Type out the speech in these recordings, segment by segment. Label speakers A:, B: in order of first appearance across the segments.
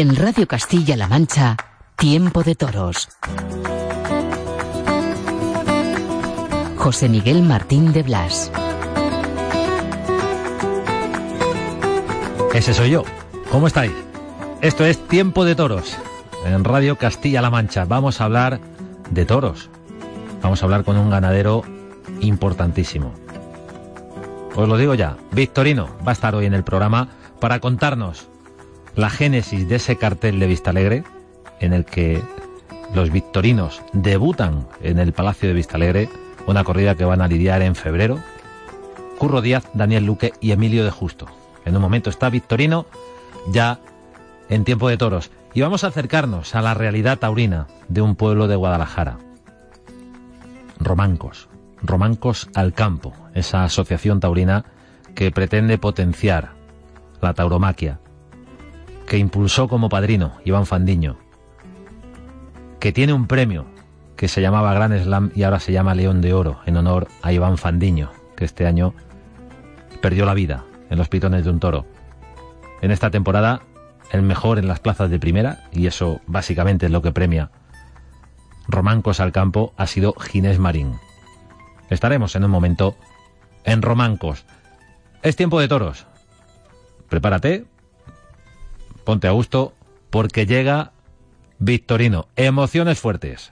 A: En Radio Castilla-La Mancha, Tiempo de Toros. José Miguel Martín de Blas.
B: Ese soy yo. ¿Cómo estáis? Esto es Tiempo de Toros. En Radio Castilla-La Mancha vamos a hablar de toros. Vamos a hablar con un ganadero importantísimo. Os lo digo ya, Victorino va a estar hoy en el programa para contarnos la génesis de ese cartel de Vistalegre en el que los victorinos debutan en el Palacio de Vistalegre, una corrida que van a lidiar en febrero. Curro Díaz, Daniel Luque y Emilio de Justo. En un momento está Victorino ya en tiempo de toros. Y vamos a acercarnos a la realidad taurina de un pueblo de Guadalajara. Romancos. Romancos al campo. Esa asociación taurina que pretende potenciar la tauromaquia. Que impulsó como padrino Iván Fandiño. Que tiene un premio que se llamaba Gran Slam y ahora se llama León de Oro en honor a Iván Fandiño, que este año perdió la vida en los pitones de un toro. En esta temporada, el mejor en las plazas de primera, y eso básicamente es lo que premia Romancos al campo, ha sido Ginés Marín. Estaremos en un momento en Romancos. Es tiempo de toros. Prepárate, ponte a gusto, porque llega Victorino. Emociones fuertes.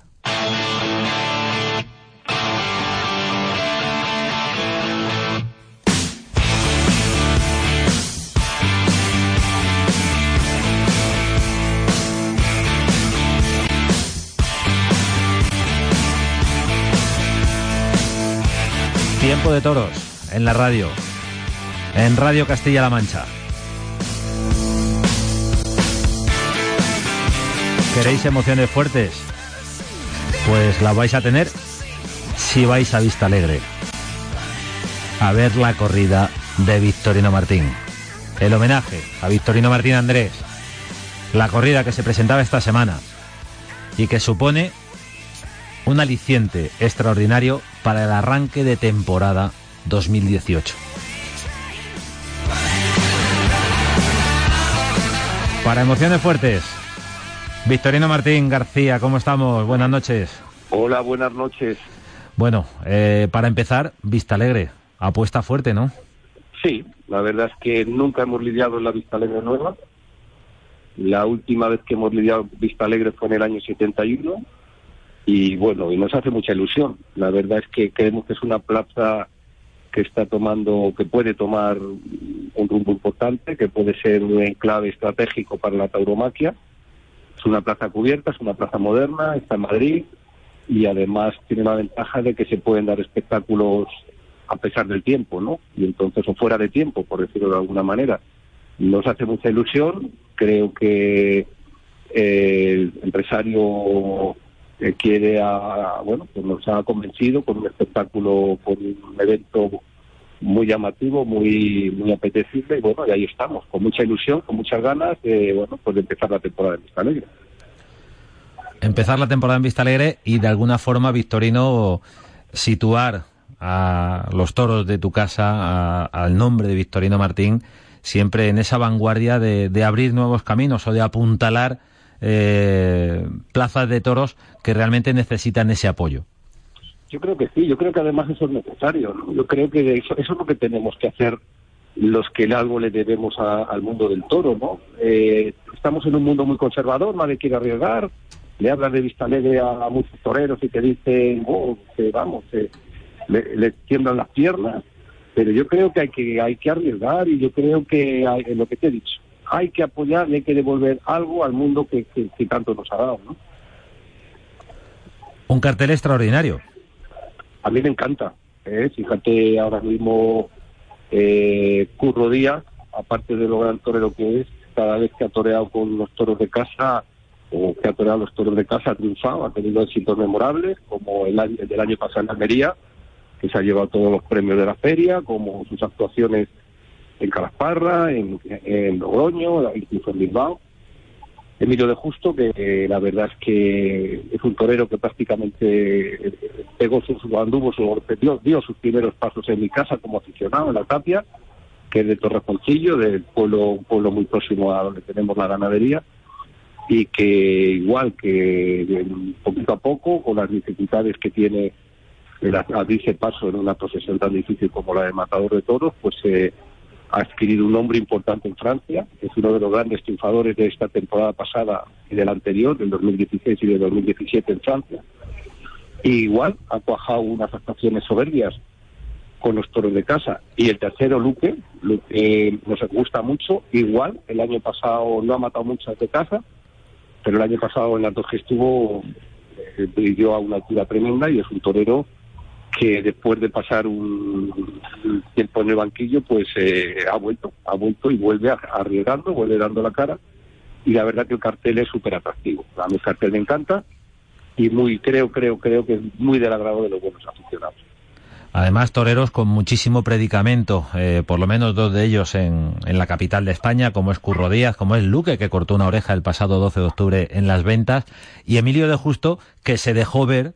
B: Tiempo de toros en la radio, en Radio Castilla-La Mancha. ¿Queréis emociones fuertes? Pues la vais a tener si vais a Vista Alegre a ver la corrida de Victorino Martín. El homenaje a Victorino Martín Andrés. La corrida que se presentaba esta semana y que supone un aliciente extraordinario para el arranque de temporada 2018. Para emociones fuertes, Victorino Martín García, ¿cómo estamos? Buenas noches.
C: Hola, buenas noches.
B: Bueno, eh, para empezar, Vista Alegre, apuesta fuerte, ¿no?
C: Sí, la verdad es que nunca hemos lidiado en la Vista Alegre nueva. La última vez que hemos lidiado Vista Alegre fue en el año 71 y bueno, y nos hace mucha ilusión. La verdad es que creemos que es una plaza que está tomando, que puede tomar un rumbo importante, que puede ser un enclave estratégico para la tauromaquia. Una plaza cubierta, es una plaza moderna, está en Madrid y además tiene la ventaja de que se pueden dar espectáculos a pesar del tiempo, ¿no? Y entonces, o fuera de tiempo, por decirlo de alguna manera. Nos hace mucha ilusión, creo que eh, el empresario que quiere a, bueno pues nos ha convencido con un espectáculo con un evento muy llamativo muy muy apetecible y bueno y ahí estamos con mucha ilusión con muchas ganas de bueno pues de empezar la temporada de Vista Alegre
B: Empezar la temporada en Vista Alegre y de alguna forma Victorino situar a los toros de tu casa al nombre de Victorino Martín siempre en esa vanguardia de, de abrir nuevos caminos o de apuntalar eh, plazas de toros que realmente necesitan ese apoyo.
C: Yo creo que sí, yo creo que además eso es necesario. ¿no? Yo creo que eso, eso es lo que tenemos que hacer los que algo le debemos a- al mundo del toro, ¿no? Eh, estamos en un mundo muy conservador, nadie quiere arriesgar. Le hablan de vista alegre a, muchos toreros y te dicen, oh, que vamos, le, le tiemblan las piernas, pero yo creo que hay que hay que arriesgar y yo creo que hay, en lo que te he dicho, hay que apoyar y hay que devolver algo al mundo que, que- que tanto nos ha dado, ¿no?
B: Un cartel extraordinario.
C: A mí me encanta. ¿eh? Fíjate ahora mismo eh, Curro Díaz, aparte de lo gran torero que es, cada vez que ha toreado con los toros de casa o que ha toreado los toros de casa ha triunfado, ha tenido éxitos memorables, como el, el del año pasado en Almería, que se ha llevado todos los premios de la feria, como sus actuaciones en Calasparra, en, en Logroño, incluso en Bilbao. Emilio de Justo, que la verdad es que es un torero que prácticamente eh, pegó sus, anduvo su, dio, dio sus primeros pasos en mi casa como aficionado en la Tapia, que es de Torrejoncillo, del pueblo, un pueblo muy próximo a donde tenemos la ganadería, y que igual que poquito a poco, con las dificultades que tiene el abrirse paso en una procesión tan difícil como la de Matador de Toros, pues eh, ha adquirido un nombre importante en Francia, es uno de los grandes triunfadores de esta temporada pasada y de la anterior, del 2016 y del 2017 en Francia. Igual ha cuajado unas actuaciones soberbias con los toros de casa. Y el tercero, Luque, Luque nos gusta mucho, igual, el año pasado no ha matado muchas de casa, pero el año pasado en las dos que estuvo eh, brilló a una altura tremenda y es un torero que después de pasar un tiempo en el banquillo, pues eh, ha vuelto, ha vuelto y vuelve arriesgando, vuelve dando la cara. Y la verdad que el cartel es súper atractivo. A mí el cartel me encanta y muy creo, creo, creo que es muy del agrado de los buenos aficionados.
B: Además, toreros con muchísimo predicamento, eh, por lo menos dos de ellos en, en la capital de España, como es Curro Díaz, como es Luque, que cortó una oreja el pasado 12 de octubre en las ventas, y Emilio de Justo, que se dejó ver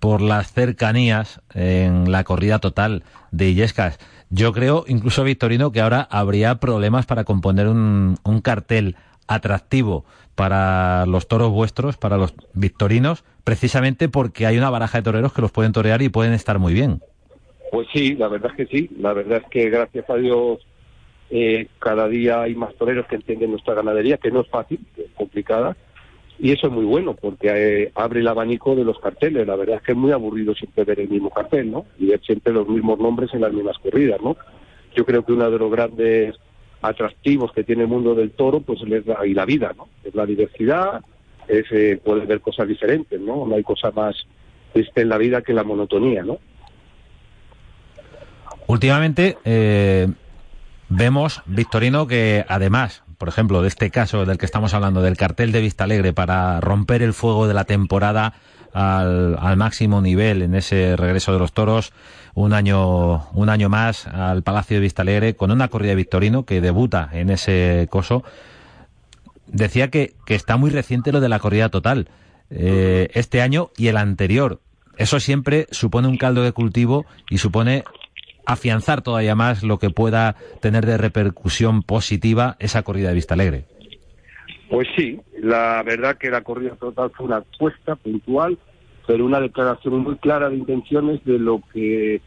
B: por las cercanías en la corrida total de Illescas. Yo creo, incluso Victorino, que ahora habría problemas para componer un, un cartel atractivo para los toros vuestros, para los victorinos, precisamente porque hay una baraja de toreros que los pueden torear y pueden estar muy bien.
C: Pues sí, la verdad es que sí. La verdad es que gracias a Dios eh, cada día hay más toreros que entienden nuestra ganadería, que no es fácil, es complicada. Y eso es muy bueno porque eh, abre el abanico de los carteles. La verdad es que es muy aburrido siempre ver el mismo cartel, ¿no? Y ver siempre los mismos nombres en las mismas corridas, ¿no? Yo creo que uno de los grandes atractivos que tiene el mundo del toro, pues es la, y la vida, ¿no? Es la diversidad, es eh, poder ver cosas diferentes, ¿no? No hay cosa más triste en la vida que la monotonía, ¿no?
B: Últimamente eh, vemos, Victorino, que además, por ejemplo, de este caso del que estamos hablando, del cartel de Vista Alegre para romper el fuego de la temporada al, máximo nivel en ese regreso de los toros, un año, un año más al Palacio de Vista Alegre con una corrida de Victorino que debuta en ese coso. Decía que, que está muy reciente lo de la corrida total. Eh, este año y el anterior. Eso siempre supone un caldo de cultivo y supone afianzar todavía más lo que pueda tener de repercusión positiva esa corrida de Vista Alegre.
C: Pues sí, la verdad que la corrida total fue una apuesta puntual, pero una declaración muy clara de intenciones de lo que,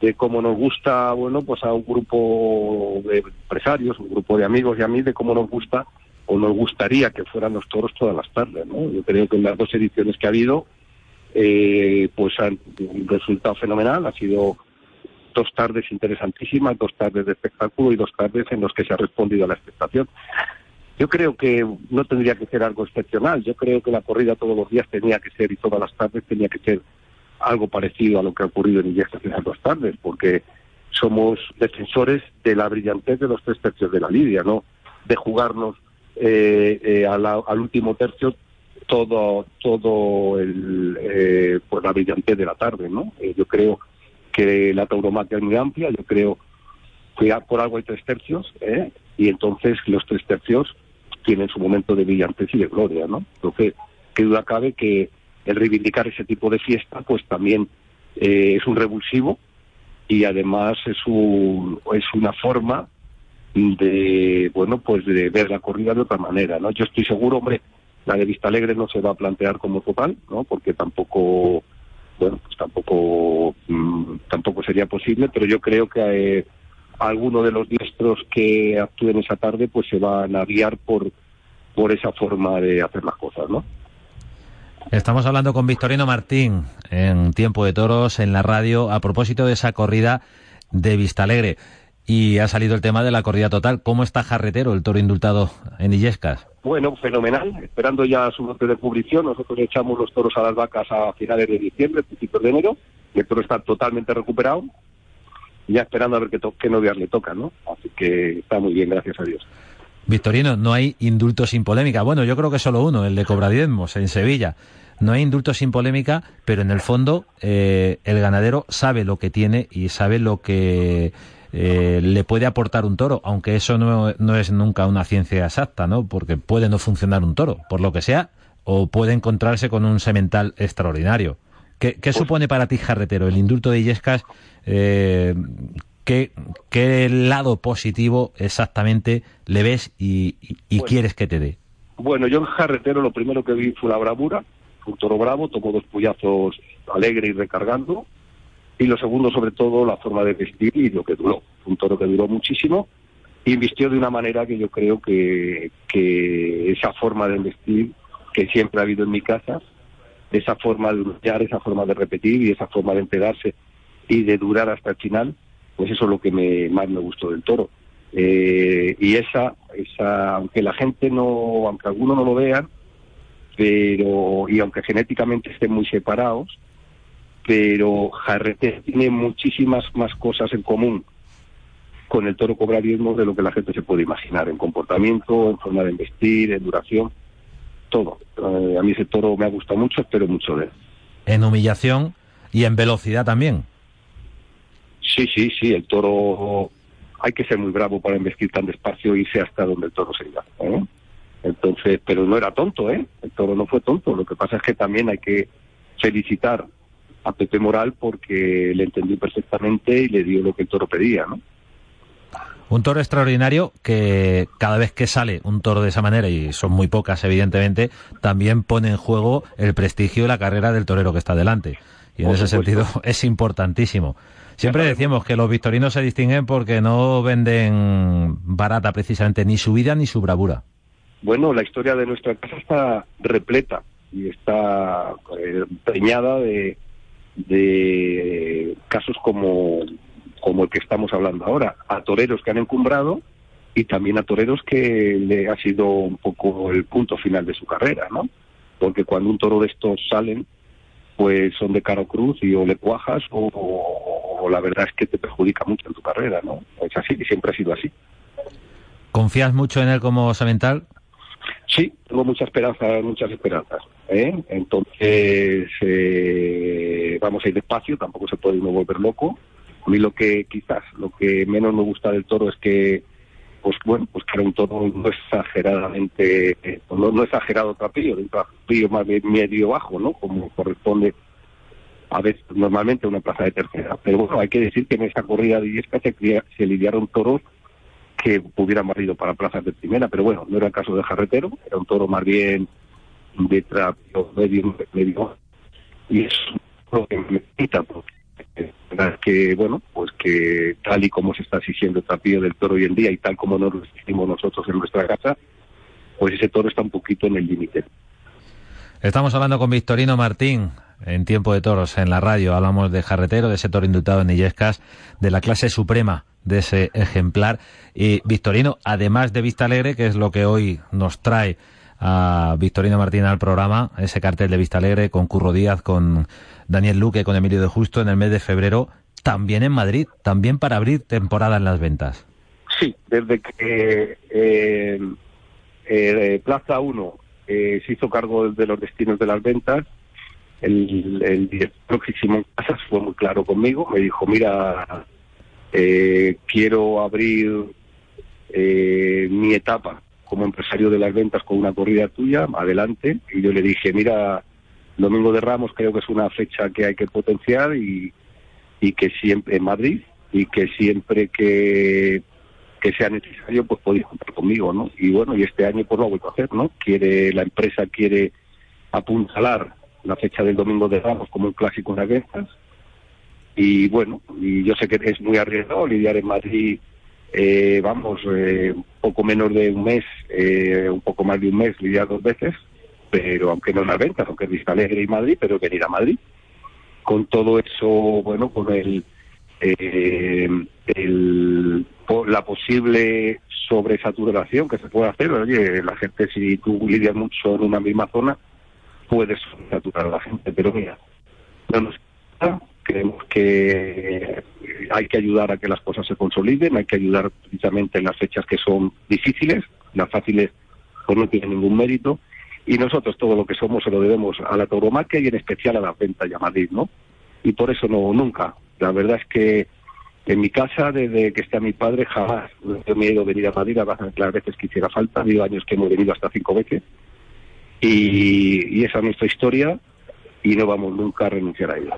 C: de cómo nos gusta, bueno, pues a un grupo de empresarios, un grupo de amigos y a mí, de cómo nos gusta o nos gustaría que fueran los toros todas las tardes, ¿no? Yo creo que en las dos ediciones que ha habido, eh, pues han resultado fenomenal, ha sido dos tardes interesantísimas, dos tardes de espectáculo y dos tardes en los que se ha respondido a la expectación. Yo creo que no tendría que ser algo excepcional. Yo creo que la corrida todos los días tenía que ser y todas las tardes tenía que ser algo parecido a lo que ha ocurrido en Illescas en esas dos tardes, porque somos defensores de la brillantez de los tres tercios de la lidia, ¿no? De jugarnos eh, eh, a la- al último tercio todo todo el, eh, pues la brillantez de la tarde, ¿no? Eh, yo creo que la tauromaquia es muy amplia, yo creo que por algo hay tres tercios, ¿eh? y entonces los tres tercios tienen su momento de brillantez y de gloria, ¿no? Entonces, qué duda cabe que el reivindicar ese tipo de fiesta, pues también eh, es un revulsivo y además es un, es una forma de, bueno, pues de ver la corrida de otra manera, ¿no? Yo estoy seguro, hombre, la de Vista Alegre no se va a plantear como total, ¿no? Porque tampoco, bueno, pues tampoco, mm, tampoco sería posible, pero yo creo que eh, alguno de los diestros que actúen esa tarde, pues se van a guiar por, por esa forma de hacer las cosas, ¿no?
B: Estamos hablando con Victorino Martín en Tiempo de Toros en la radio a propósito de esa corrida de Vistalegre. Y ha salido el tema de la corrida total. ¿Cómo está Jarretero, el toro indultado en Illescas?
C: Bueno, fenomenal. Esperando ya su bote de cubrición. Nosotros echamos los toros a las vacas a finales de diciembre, principios de enero. El toro está totalmente recuperado. Ya esperando a ver qué, to qué novias le tocan, ¿no? Así que está muy bien, gracias a Dios.
B: Victorino, no hay indulto sin polémica. Bueno, yo creo que solo uno, el de Cobradiezmos, en Sevilla. No hay indulto sin polémica, pero en el fondo eh, el ganadero sabe lo que tiene y sabe lo que eh, le puede aportar un toro, aunque eso no, no, es nunca una ciencia exacta, ¿no? Porque puede no funcionar un toro, por lo que sea, o puede encontrarse con un semental extraordinario. ¿Qué, qué supone para ti, Jarretero, el indulto de Illescas? Eh, ¿qué, ¿Qué lado positivo exactamente le ves y, y, y
C: Bueno.
B: quieres que te dé?
C: Bueno, yo en Jarretero lo primero que vi fue la bravura, un toro bravo, tomó dos puyazos alegre y recargando, y lo segundo sobre todo la forma de vestir y lo que duró, un toro que duró muchísimo, y vistió de una manera que yo creo que, que esa forma de vestir que siempre ha habido en mi casa, esa forma de luchar, esa forma de repetir y esa forma de empedarse y de durar hasta el final, pues eso es lo que me, más me gustó del toro. Eh, y esa, esa, aunque la gente no, aunque algunos no lo vean, pero, y aunque genéticamente estén muy separados, pero Jarrete tiene muchísimas más cosas en común con el toro cobra diezmos de lo que la gente se puede imaginar, en comportamiento, en forma de investir, en duración, todo. Eh, a mí ese toro me ha gustado mucho, espero mucho de él.
B: En humillación y en velocidad también.
C: Sí, sí, sí, el toro hay que ser muy bravo para investir tan despacio y irse hasta donde el toro se irá. ¿eh? Entonces, pero no era tonto, ¿eh? El toro no fue tonto. Lo que pasa es que también hay que felicitar a Pepe Moral porque le entendió perfectamente y le dio lo que el toro pedía, ¿no?
B: Un toro extraordinario que cada vez que sale un toro de esa manera, y son muy pocas evidentemente, también pone en juego el prestigio y la carrera del torero que está delante. Y en
C: Por
B: ese
C: supuesto.
B: sentido es importantísimo. Siempre decimos que los victorinos se distinguen porque no venden barata precisamente ni su vida ni su bravura.
C: Bueno, la historia de nuestra casa está repleta y está eh, preñada de, de casos como, como el que estamos hablando ahora, a toreros que han encumbrado y también a toreros que le ha sido un poco el punto final de su carrera, ¿no? Porque cuando un toro de estos salen, pues son de cara o cruz y o le cuajas o la verdad es que te perjudica mucho en tu carrera, ¿no? Es así y siempre ha sido así.
B: ¿Confías mucho en él como semental?
C: Sí, tengo mucha esperanza, muchas esperanzas. ¿eh? Entonces, eh, vamos a ir despacio, tampoco se puede uno volver loco. A mí lo que quizás, lo que menos me gusta del toro es que, pues bueno, pues que era un toro no exageradamente, no, no exagerado trapillo, un trapillo más medio bajo, ¿no? Como corresponde a veces, normalmente a una plaza de tercera. Pero bueno, hay que decir que en esa corrida de Illescas se, se lidiaron toros que hubieran barrido para plazas de primera, pero bueno, no era el caso de Jarretero, era un toro más bien de trapio medio, medio y es lo que me quita, porque que, bueno, pues que tal y como se está exigiendo el trapillo del toro hoy en día y tal como nos lo exigimos nosotros en nuestra casa, pues ese toro está un poquito en el límite.
B: Estamos hablando con Victorino Martín en Tiempo de Toros en la radio. Hablamos de Jarretero, de ese toro indultado en Illescas, de la clase suprema de ese ejemplar. Y Victorino, además de Vista Alegre, que es lo que hoy nos trae a Victorino Martín al programa, ese cartel de Vista Alegre con Curro Díaz, con Daniel Luque, con Emilio de Justo en el mes de febrero, también en Madrid, también para abrir temporada en las ventas.
C: Sí, desde que eh, eh, Plaza 1 eh, se hizo cargo de los destinos de las ventas, el, el director Simón Casas fue muy claro conmigo, me dijo, mira, eh, quiero abrir eh, mi etapa como empresario de las ventas con una corrida tuya, adelante. Y yo le dije, mira, Domingo de Ramos creo que es una fecha que hay que potenciar y, y que siempre en Madrid y que siempre que que sea necesario, pues podéis contar conmigo, ¿no? Y bueno, y este año pues lo ha vuelto a hacer, ¿no? Quiere, la empresa quiere apuntalar la fecha del Domingo de Ramos como un clásico las ventas. Y bueno, y yo sé que es muy arriesgado lidiar en Madrid, eh, vamos, eh, un poco menos de un mes, eh, un poco más de un mes, lidiar dos veces. pero aunque no en las ventas, aunque es Vista Alegre Madrid, pero venir a Madrid. Con todo eso, bueno, con el, eh, el la posible sobresaturación que se puede hacer, oye, la gente si tú lidias mucho en una misma zona, puedes saturar a la gente, pero mira, no nos creemos que hay que ayudar a que las cosas se consoliden, hay que ayudar precisamente en las fechas que son difíciles, las fáciles pues no tienen ningún mérito, y nosotros todo lo que somos se lo debemos a la tauromaquia y en especial a la venta y a Madrid, ¿no? Y por eso no, nunca. La verdad es que en mi casa, desde que está mi padre, jamás me he miedo venir a Madrid, las las veces que hiciera falta, ha habido años que hemos venido hasta cinco veces, y, esa es nuestra historia, y no vamos nunca a renunciar a ella.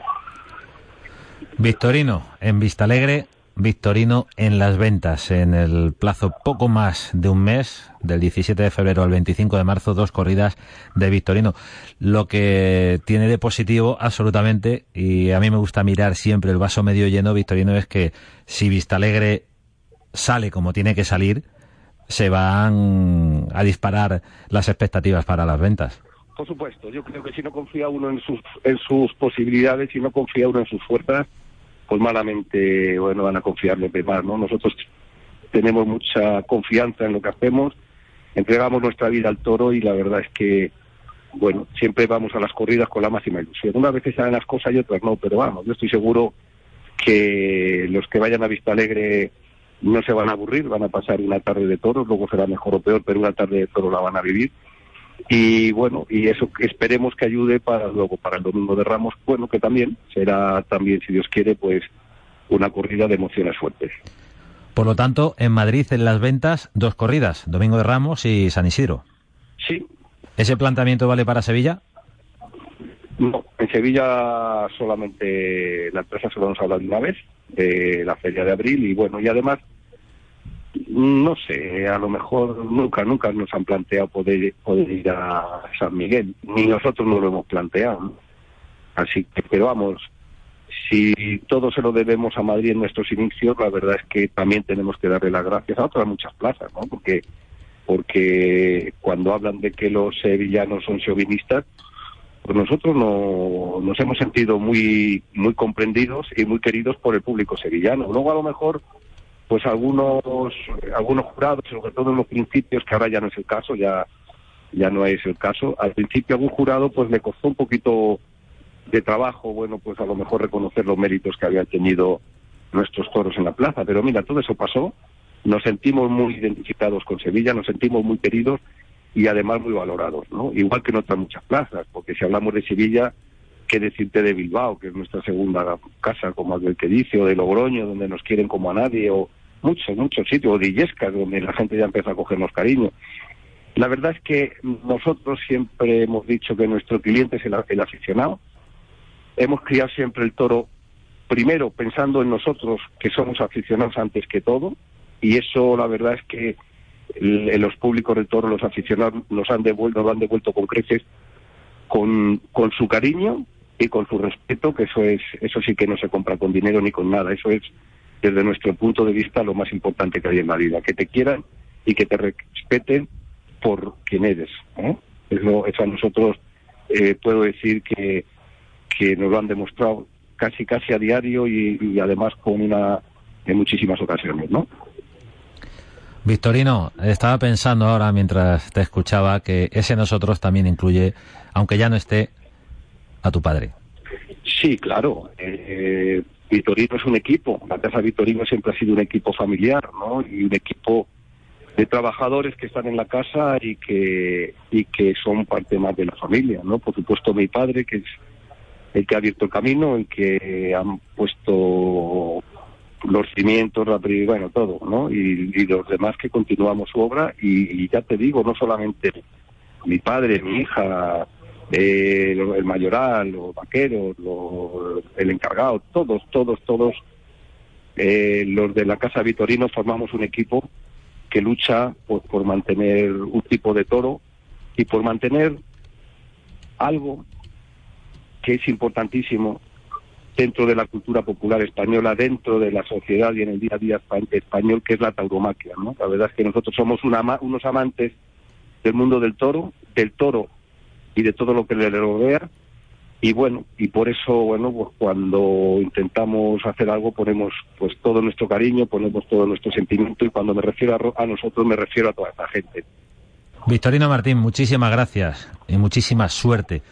B: Victorino en Vista Alegre, Victorino en las ventas. En el plazo poco más de un mes, del 17 de febrero al 25 de marzo, dos corridas de Victorino. Lo que tiene de positivo absolutamente, y a mí me gusta mirar siempre el vaso medio lleno, Victorino, es que si Vista Alegre sale como tiene que salir, se van a disparar las expectativas para las ventas.
C: Por supuesto, yo creo que si no confía uno en sus, en sus posibilidades, si no confía uno en sus fuerzas, pues malamente, bueno, van a confiarle más, ¿no? Nosotros tenemos mucha confianza en lo que hacemos, entregamos nuestra vida al toro y la verdad es que, bueno, siempre vamos a las corridas con la máxima ilusión. Unas veces salen las cosas y otras no, pero vamos, yo estoy seguro que los que vayan a Vista Alegre no se van a aburrir, van a pasar una tarde de toros, luego será mejor o peor, pero una tarde de toros la van a vivir y bueno y eso esperemos que ayude para luego para el domingo de Ramos bueno que también será también si Dios quiere pues una corrida de emociones fuertes
B: Por lo tanto, en Madrid, en las ventas, dos corridas, Domingo de Ramos y San Isidro.
C: sí
B: ¿Ese planteamiento vale para Sevilla?
C: no en Sevilla solamente la empresa solo nos habla de una vez de la feria de abril y bueno y además no sé, a lo mejor nunca, nunca nos han planteado poder, poder ir a San Miguel, ni nosotros nos lo hemos planteado. Así que, pero vamos, si todo se lo debemos a Madrid en nuestros inicios, la verdad es que también tenemos que darle las gracias a otras muchas plazas, ¿no? Porque, porque cuando hablan de que los sevillanos son chauvinistas, pues nosotros no, nos hemos sentido muy, muy comprendidos y muy queridos por el público sevillano. Luego a lo mejor pues algunos algunos jurados, sobre todo en los principios, que ahora ya no es el caso, ya ya no es el caso. Al principio algún jurado pues le costó un poquito de trabajo, bueno, pues a lo mejor reconocer los méritos que habían tenido nuestros toros en la plaza, pero mira, todo eso pasó. Nos sentimos muy identificados con Sevilla, nos sentimos muy queridos y además muy valorados, ¿no? Igual que en otras muchas plazas, porque si hablamos de Sevilla, qué decirte de Bilbao, que es nuestra segunda casa, como aquel que dice, o de Logroño, donde nos quieren como a nadie, o muchos, muchos sitios, o de donde la gente ya empieza a cogernos cariño. La verdad es que nosotros siempre hemos dicho que nuestro cliente es el, aficionado. Hemos criado siempre el toro, primero pensando en nosotros, que somos aficionados antes que todo, y eso la verdad es que los públicos del toro, los aficionados nos han devuelto, lo han devuelto con creces, con, con su cariño y con su respeto, que eso es, eso sí que no se compra con dinero ni con nada, eso es desde nuestro punto de vista lo más importante que hay en la vida, que te quieran y que te respeten por quien eres. ¿eh? Eso, eso a nosotros eh, puedo decir que, que nos lo han demostrado casi casi a diario y, y además con una en muchísimas ocasiones, ¿no?
B: Victorino, estaba pensando ahora mientras te escuchaba que ese nosotros también incluye, aunque ya no esté, a tu padre.
C: Sí, claro. Eh, Vitorino es un equipo. La Casa Vitorino siempre ha sido un equipo familiar, ¿no? Y un equipo de trabajadores que están en la casa y que y que son parte más de la familia, ¿no? Por supuesto mi padre, que es el que ha abierto el camino, el que han puesto los cimientos, la, bueno, todo, ¿no? Y, y los demás que continuamos su obra y, y ya te digo, no solamente mi padre, mi hija, eh, el mayoral, los vaqueros, lo- el encargado, todos, todos, todos, eh, los de la Casa Vitorino formamos un equipo que lucha por, mantener un tipo de toro y por mantener algo que es importantísimo dentro de la cultura popular española, dentro de la sociedad y en el día a día espa- español, que es la tauromaquia. ¿no? La verdad es que nosotros somos una unos amantes del mundo del toro, del toro y de todo lo que le rodea. Y bueno, y por eso, bueno, pues cuando intentamos hacer algo ponemos pues todo nuestro cariño, ponemos todo nuestro sentimiento y cuando me refiero a, a nosotros me refiero a toda esta gente.
B: Victorino Martín, muchísimas gracias y muchísima suerte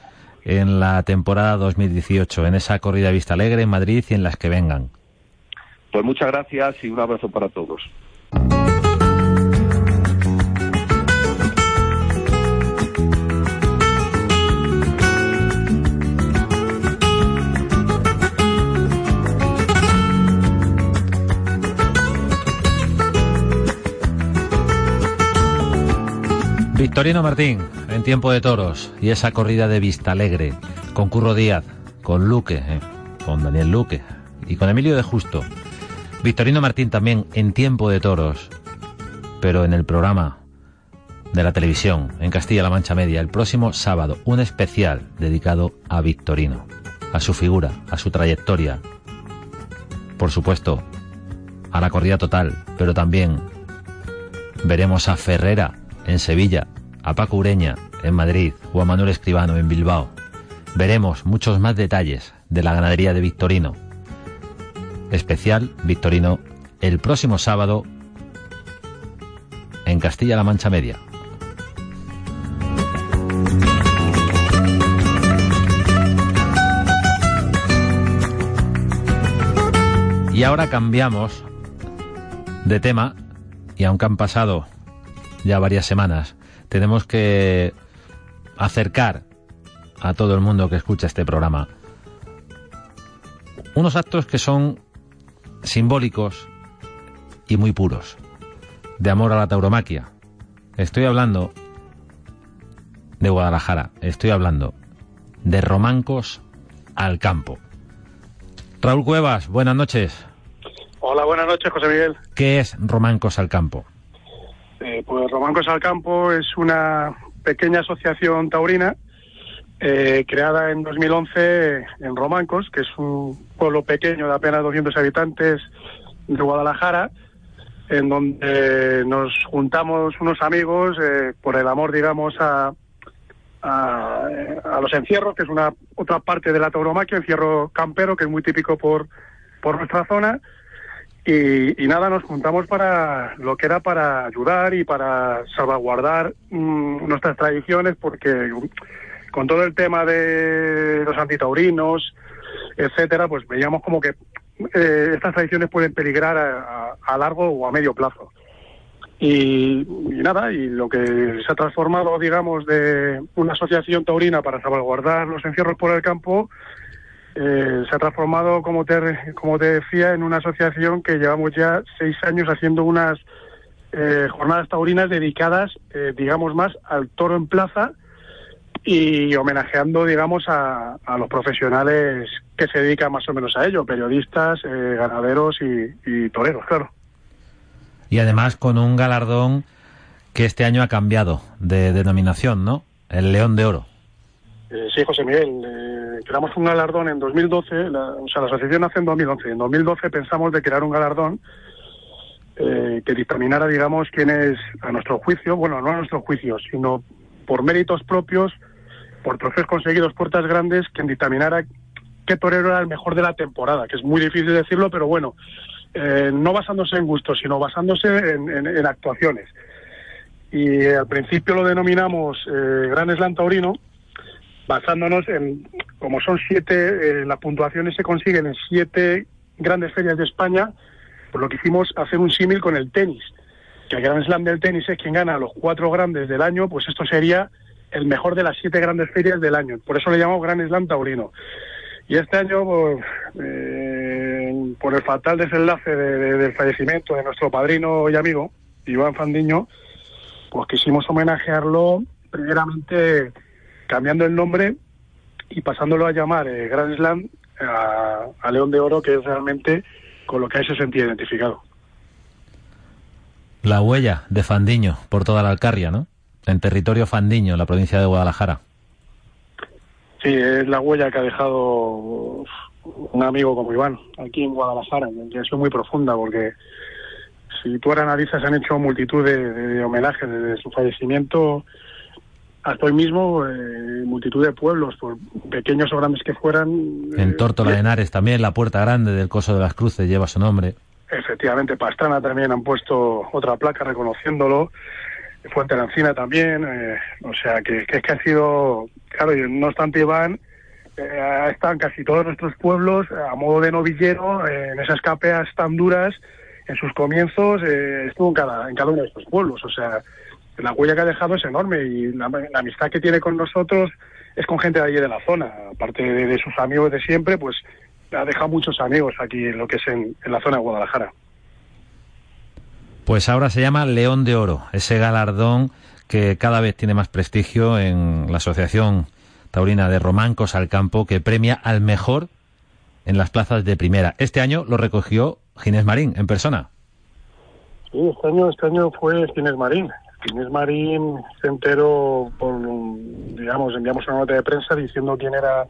B: en la temporada 2018, en esa corrida Vista Alegre en Madrid y en las que vengan.
C: Pues muchas gracias y un abrazo para todos.
B: Victorino Martín, en tiempo de toros, y esa corrida de Vista Alegre, con Curro Díaz, con Luque, eh, con Daniel Luque y con Emilio de Justo. Victorino Martín también en tiempo de toros, pero en el programa de la televisión, en Castilla-La Mancha Media, el próximo sábado, un especial dedicado a Victorino, a su figura, a su trayectoria, por supuesto, a la corrida total, pero también veremos a Ferrera en Sevilla, a Paco Ureña en Madrid o a Manuel Escribano en Bilbao. Veremos muchos más detalles de la ganadería de Victorino. Especial Victorino el próximo sábado en Castilla-La Mancha Media. Y ahora cambiamos de tema y aunque han pasado ya varias semanas, tenemos que acercar a todo el mundo que escucha este programa unos actos que son simbólicos y muy puros, de amor a la tauromaquia. Estoy hablando de Guadalajara, estoy hablando de romancos al campo. Raúl Cuevas, buenas noches.
D: Hola, buenas noches, José Miguel.
B: ¿Qué es Romancos al campo?
D: Eh, pues Romancos al Campo es una pequeña asociación taurina eh, creada en 2011 en Romancos, que es un pueblo pequeño de apenas 200 habitantes de Guadalajara, en donde nos juntamos unos amigos eh, por el amor, digamos, a, a, los encierros, que es una otra parte de la tauromaquia, encierro campero, que es muy típico por, por nuestra zona. Y, y nada, nos juntamos para lo que era para ayudar y para salvaguardar mm, nuestras tradiciones, porque con todo el tema de los antitaurinos, etcétera, pues veíamos como que eh, estas tradiciones pueden peligrar a, a- a largo o a medio plazo. Y, y nada, y lo que se ha transformado, digamos, de una asociación taurina para salvaguardar los encierros por el campo, eh, se ha transformado, como te, como te decía, en una asociación que llevamos ya seis años haciendo unas eh, jornadas taurinas dedicadas, eh, digamos, más al toro en plaza y homenajeando, digamos, a, los profesionales que se dedican más o menos a ello, periodistas, eh, ganaderos y, y toreros, claro.
B: Y además con un galardón que este año ha cambiado de denominación, ¿no? El León de Oro.
D: Eh, sí, José Miguel, eh, creamos un galardón en 2012, la, o sea, la asociación nace en 2011. En 2012 pensamos de crear un galardón eh, que dictaminara, digamos, quién es, a nuestro juicio, bueno, no a nuestro juicio, sino por méritos propios, por trofeos conseguidos, puertas grandes, quien dictaminara qué torero era el mejor de la temporada, que es muy difícil decirlo, pero bueno, no basándose en gustos, sino basándose en, actuaciones. Y al principio lo denominamos Gran Slam Taurino, basándonos en, como son siete, eh, las puntuaciones se consiguen en siete grandes ferias de España, por lo que hicimos hacer un símil con el tenis, que el Gran Slam del tenis es quien gana los cuatro grandes del año, pues esto sería el mejor de las siete grandes ferias del año. Por eso le llamamos Gran Slam Taurino. Y este año, pues, eh, por el fatal desenlace de- de- del fallecimiento de nuestro padrino y amigo, Iván Fandiño, pues quisimos homenajearlo primeramente cambiando el nombre y pasándolo a llamar eh, Grand Slam a, a León de Oro, que es realmente con lo que él se sentía identificado.
B: La huella de Fandiño por toda la Alcarria, ¿no? En territorio Fandiño, la provincia de Guadalajara.
D: Sí, es la huella que ha dejado un amigo como Iván aquí en Guadalajara, que ha sido muy profunda, porque si tú analizas, han hecho multitud de, de homenajes desde su fallecimiento. Hasta hoy mismo eh, multitud de pueblos, por pequeños o grandes que fueran.
B: En
D: eh,
B: Tórtola de Henares también, la Puerta Grande del Coso de las Cruces lleva su nombre.
D: Efectivamente, Pastrana también han puesto otra placa reconociéndolo. Fuente de la Encina también. eh, o sea, que, que es que ha sido. Claro, y no obstante, Iván, eh, están casi todos nuestros pueblos a modo de novillero, eh, en esas capeas tan duras. En sus comienzos eh, estuvo en cada, en cada uno de estos pueblos. O sea, la huella que ha dejado es enorme y la, la amistad que tiene con nosotros es con gente de allí de la zona. Aparte de, de sus amigos de siempre, pues ha dejado muchos amigos aquí en lo que es en, en la zona de Guadalajara.
B: Pues ahora se llama León de Oro, ese galardón que cada vez tiene más prestigio en la Asociación Taurina de Romancos al Campo, que premia al mejor en las plazas de primera. Este año lo recogió Ginés Marín en persona.
D: Sí, este año, este año fue Ginés Marín. Ginés Marín se enteró por, digamos, enviamos una nota de prensa diciendo quién era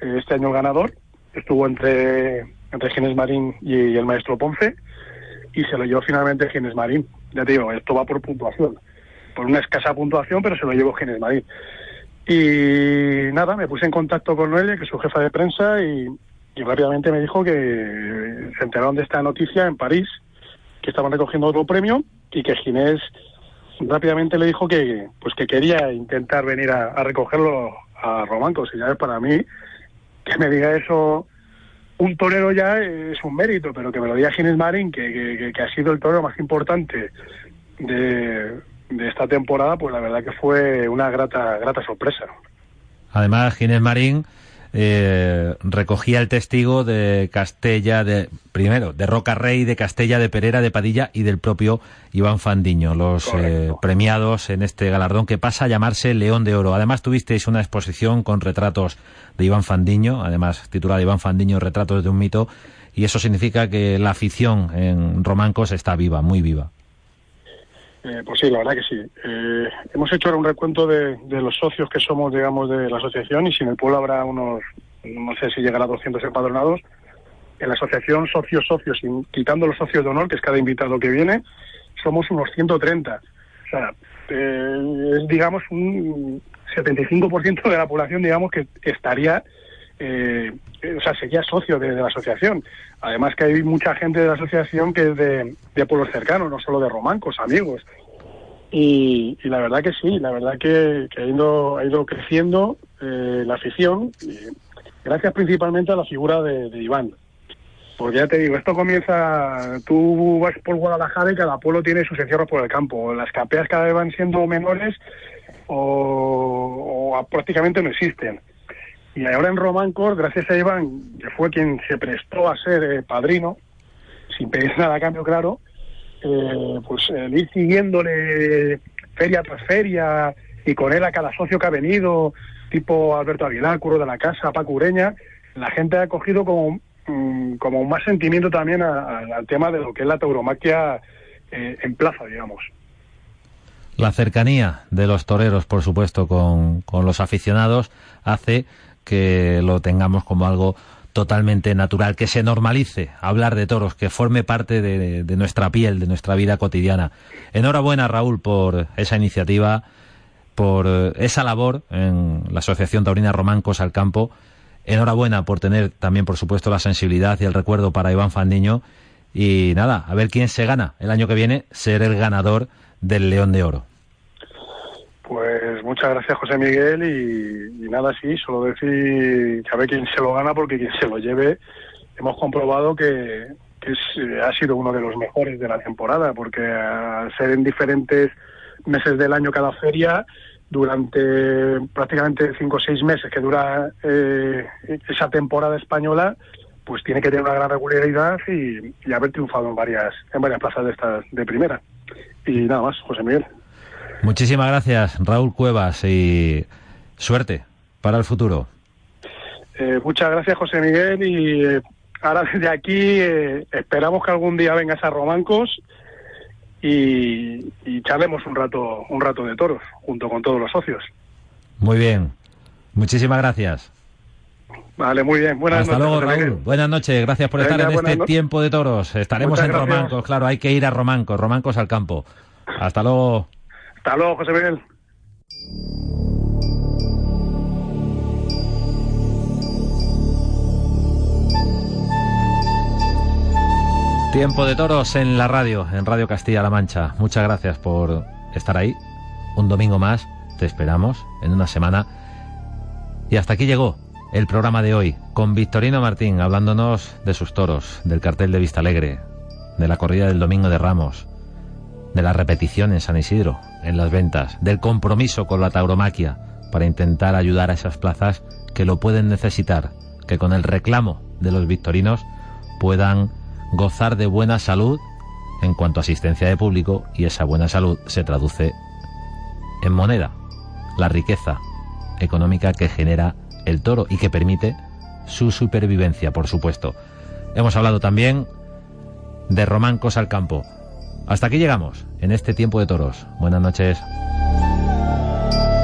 D: eh, este año el ganador. Estuvo entre, entre Ginés Marín y, y el maestro Ponce y se lo llevó finalmente Ginés Marín. Ya te digo, esto va por puntuación, por una escasa puntuación, pero se lo llevó Ginés Marín. Y nada, me puse en contacto con Noelia, que es su jefa de prensa, y, y rápidamente me dijo que se enteraron de esta noticia en París, que estaban recogiendo otro premio y que Ginés rápidamente le dijo que pues que quería intentar venir a, recogerlo a Romancos y ya es para mí que me diga eso un torero ya es un mérito pero que me lo diga Ginés Marín que- que ha sido el torero más importante de, de esta temporada pues la verdad que fue una grata grata sorpresa.
B: Además, Ginés Marín eh, recogía el testigo de Castella, de primero, de Roca Rey, de Castella, de Perera, de Padilla y del propio Iván Fandiño, los eh, premiados en este galardón que pasa a llamarse León de Oro. Además, tuvisteis una exposición con retratos de Iván Fandiño, además titulada Iván Fandiño, Retratos de un mito, y eso significa que la afición en Romancos está viva, muy viva.
D: Eh, pues sí, la verdad que sí. Eh, hemos hecho ahora un recuento de, de los socios que somos, digamos, de la asociación y si en el pueblo habrá unos, no sé si llegará a 200 empadronados, en la asociación socios, socios, quitando los socios de honor, que es cada invitado que viene, somos unos 130. O sea, eh, es, digamos, un 75% de la población, digamos, que estaría, eh, o sea, sería socio de, la asociación. Además que hay mucha gente de la asociación que es de, de pueblos cercanos, no solo de romancos, amigos. Y, y la verdad que sí, la verdad que, que ha, ido, ha ido creciendo eh, la afición, gracias principalmente a la figura de, Iván. Porque ya te digo, esto comienza, tú vas por Guadalajara y cada pueblo tiene sus encierros por el campo. Las capeas cada vez van siendo menores o, o prácticamente no existen. Y ahora en Romancos, gracias a Iván, que fue quien se prestó a ser eh, padrino, sin pedir nada a cambio, claro, eh, pues el ir siguiéndole feria tras feria y con él a cada socio que ha venido, tipo Alberto Aguilar, Curro de la Casa, Paco Ureña, la gente ha cogido como, mm, como más sentimiento también a- a- al tema de lo que es la tauromaquia eh, en plaza, digamos.
B: La cercanía de los toreros, por supuesto, con, con los aficionados, hace que lo tengamos como algo totalmente natural, que se normalice hablar de toros, que forme parte de, nuestra piel, de nuestra vida cotidiana. Enhorabuena, Raúl, por esa iniciativa, por eh, esa labor en la Asociación Taurina Romancos al Campo. Enhorabuena por tener también, por supuesto, la sensibilidad y el recuerdo para Iván Fandiño. Y nada, a ver quién se gana el año que viene, ser el ganador del León de Oro.
D: Pues muchas gracias, José Miguel. Y, nada, sí, solo decir que a ver quién se lo gana, porque quien se lo lleve, hemos comprobado que, eh, ha sido uno de los mejores de la temporada, porque al ser en diferentes meses del año cada feria, durante prácticamente cinco o seis meses que dura eh, esa temporada española, pues tiene que tener una gran regularidad y, y haber triunfado en varias en varias plazas de estas de primera. Y nada más, José Miguel.
B: Muchísimas gracias, Raúl Cuevas, y suerte para el futuro.
D: Eh, muchas gracias, José Miguel. Y eh, ahora desde aquí eh, esperamos que algún día vengas a Romancos y, y charlemos un rato, un rato de toros junto con todos los socios.
B: Muy bien. Muchísimas gracias.
D: Vale, muy bien. Buenas
B: Hasta
D: noches.
B: luego. Raúl. Buenas noches. Gracias por estar en este
D: no-
B: tiempo de toros. Estaremos
D: Muchas
B: en
D: gracias.
B: Romancos, claro. Hay que ir a Romancos, Romancos al campo. Hasta luego.
D: Hasta luego, José Miguel.
B: Tiempo de toros en la radio, en Radio Castilla-La Mancha. Muchas gracias por estar ahí. Un domingo más, te esperamos en una semana. Y hasta aquí llegó el programa de hoy, con Victorino Martín hablándonos de sus toros, del cartel de Vista Alegre, de la corrida del Domingo de Ramos, de la repetición en San Isidro, en las ventas, del compromiso con la tauromaquia para intentar ayudar a esas plazas que lo pueden necesitar, que con el reclamo de los victorinos puedan gozar de buena salud en cuanto a asistencia de público y esa buena salud se traduce en moneda, la riqueza económica que genera el toro y que permite su supervivencia, por supuesto. Hemos hablado también de romancos al campo. Hasta aquí llegamos en este tiempo de toros. Buenas noches.